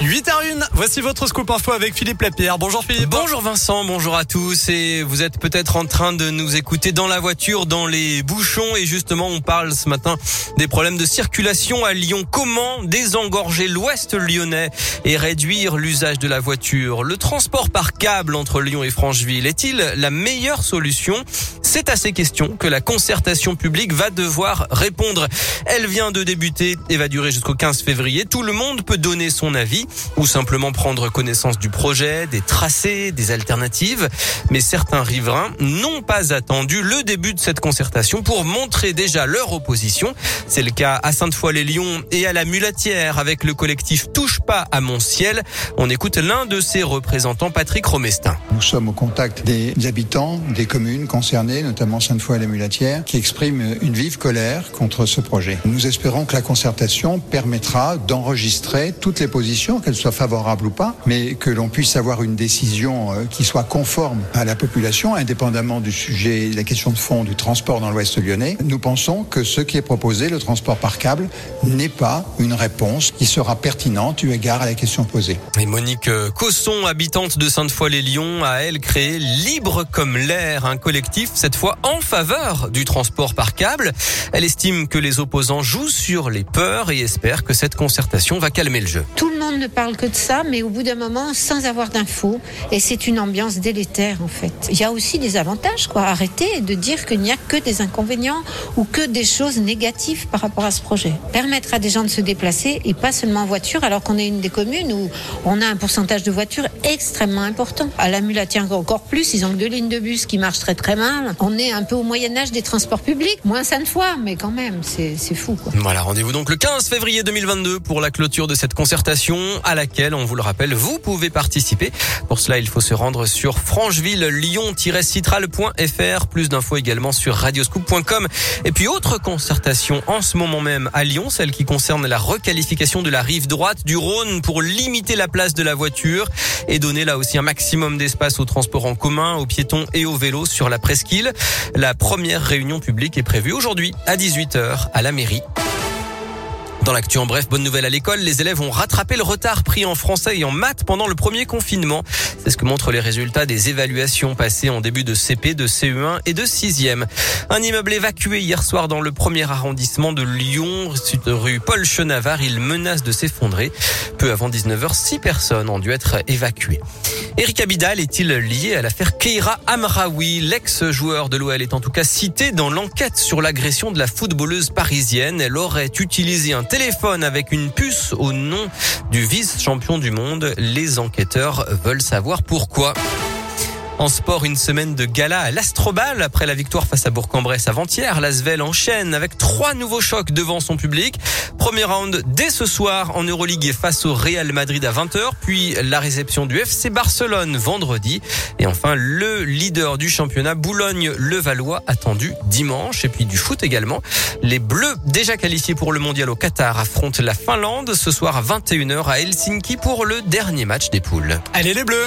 8h01, voici votre scoop info avec Philippe Lapierre. Bonjour Philippe. Bonjour Vincent, bonjour à tous et vous êtes peut-être en train de nous écouter dans la voiture, dans les bouchons et justement on parle ce matin des problèmes de circulation à Lyon. Comment désengorger l'ouest lyonnais et réduire l'usage de la voiture? Le transport par câble entre Lyon et Francheville est-il la meilleure solution? C'est à ces questions que la concertation publique va devoir répondre. Elle vient de débuter et va durer jusqu'au 15 février. Tout le monde peut donner son avis ou simplement prendre connaissance du projet, des tracés, des alternatives. Mais certains riverains n'ont pas attendu le début de cette concertation pour montrer déjà leur opposition. C'est le cas à Sainte-Foy-les-Lyons et à la Mulatière avec le collectif Touche pas à mon ciel. On écoute l'un de ses représentants, Patrick Romestin. Nous sommes au contact des habitants des communes concernées notamment Sainte-Foy et la Mulatière, qui expriment une vive colère contre ce projet. Nous espérons que la concertation permettra d'enregistrer toutes les positions, qu'elles soient favorables ou pas, mais que l'on puisse avoir une décision euh, qui soit conforme à la population, indépendamment du sujet, la question de fond du transport dans l'Ouest lyonnais. Nous pensons que ce qui est proposé, le transport par câble, n'est pas une réponse qui sera pertinente eu égard à la question posée. Et Monique euh, Cosson, habitante de Sainte-Foy-les-Lyons, a elle créé Libre comme l'air, un collectif cette fois en faveur du transport par câble. Elle estime que les opposants jouent sur les peurs et espère que cette concertation va calmer le jeu. Tout le monde ne parle que de ça, mais au bout d'un moment, sans avoir d'infos, et c'est une ambiance délétère en fait. Il y a aussi des avantages, quoi. Arrêtez de dire qu'il n'y a que des inconvénients ou que des choses négatives par rapport à ce projet. Permettre à des gens de se déplacer et pas seulement en voiture, alors qu'on est une des communes où on a un pourcentage de voitures extrêmement important. À la Mulatière encore plus, ils ont deux lignes de bus qui marchent très très mal. On est un peu au Moyen Âge des transports publics, moins cinq fois, mais quand même, c'est fou. Quoi. Voilà, rendez-vous donc le 15 février 2022 pour la clôture de cette concertation à laquelle, on vous le rappelle, vous pouvez participer. Pour cela, il faut se rendre sur francheville-lyon-citral.fr. Plus d'infos également sur radioscoop.com. Et puis autre concertation en ce moment même à Lyon, celle qui concerne la requalification de la rive droite du Rhône pour limiter la place de la voiture et donner là aussi un maximum d'espace aux transports en commun, aux piétons et aux vélos sur la presqu'île. La première réunion publique est prévue aujourd'hui à 18h à la mairie. Dans l'actu en bref, bonne nouvelle à l'école, les élèves ont rattrapé le retard pris en français et en maths pendant le premier confinement. C'est ce que montrent les résultats des évaluations passées en début de CP, de CE1 et de 6e. Un immeuble évacué hier soir dans le premier arrondissement de Lyon, rue Paul Chenavard, il menace de s'effondrer. Peu avant 19h, six personnes ont dû être évacuées. Eric Abidal est-il lié à l'affaire Keira Amraoui? L'ex-joueur de l'OL est en tout cas cité dans l'enquête sur l'agression de la footballeuse parisienne. Elle aurait utilisé un téléphone avec une puce au nom du vice-champion du monde. Les enquêteurs veulent savoir pourquoi. En sport, une semaine de gala à l'Astrobal après la victoire face à Bourg-en-Bresse avant-hier. L'Asvel enchaîne avec trois nouveaux chocs devant son public. Premier round dès ce soir en Euroleague face au Real Madrid à 20h, puis la réception du FC Barcelone vendredi et enfin le leader du championnat Boulogne-Levallois attendu dimanche et puis du foot également. Les Bleus déjà qualifiés pour le mondial au Qatar affrontent la Finlande ce soir à 21h à Helsinki pour le dernier match des poules. Allez les Bleus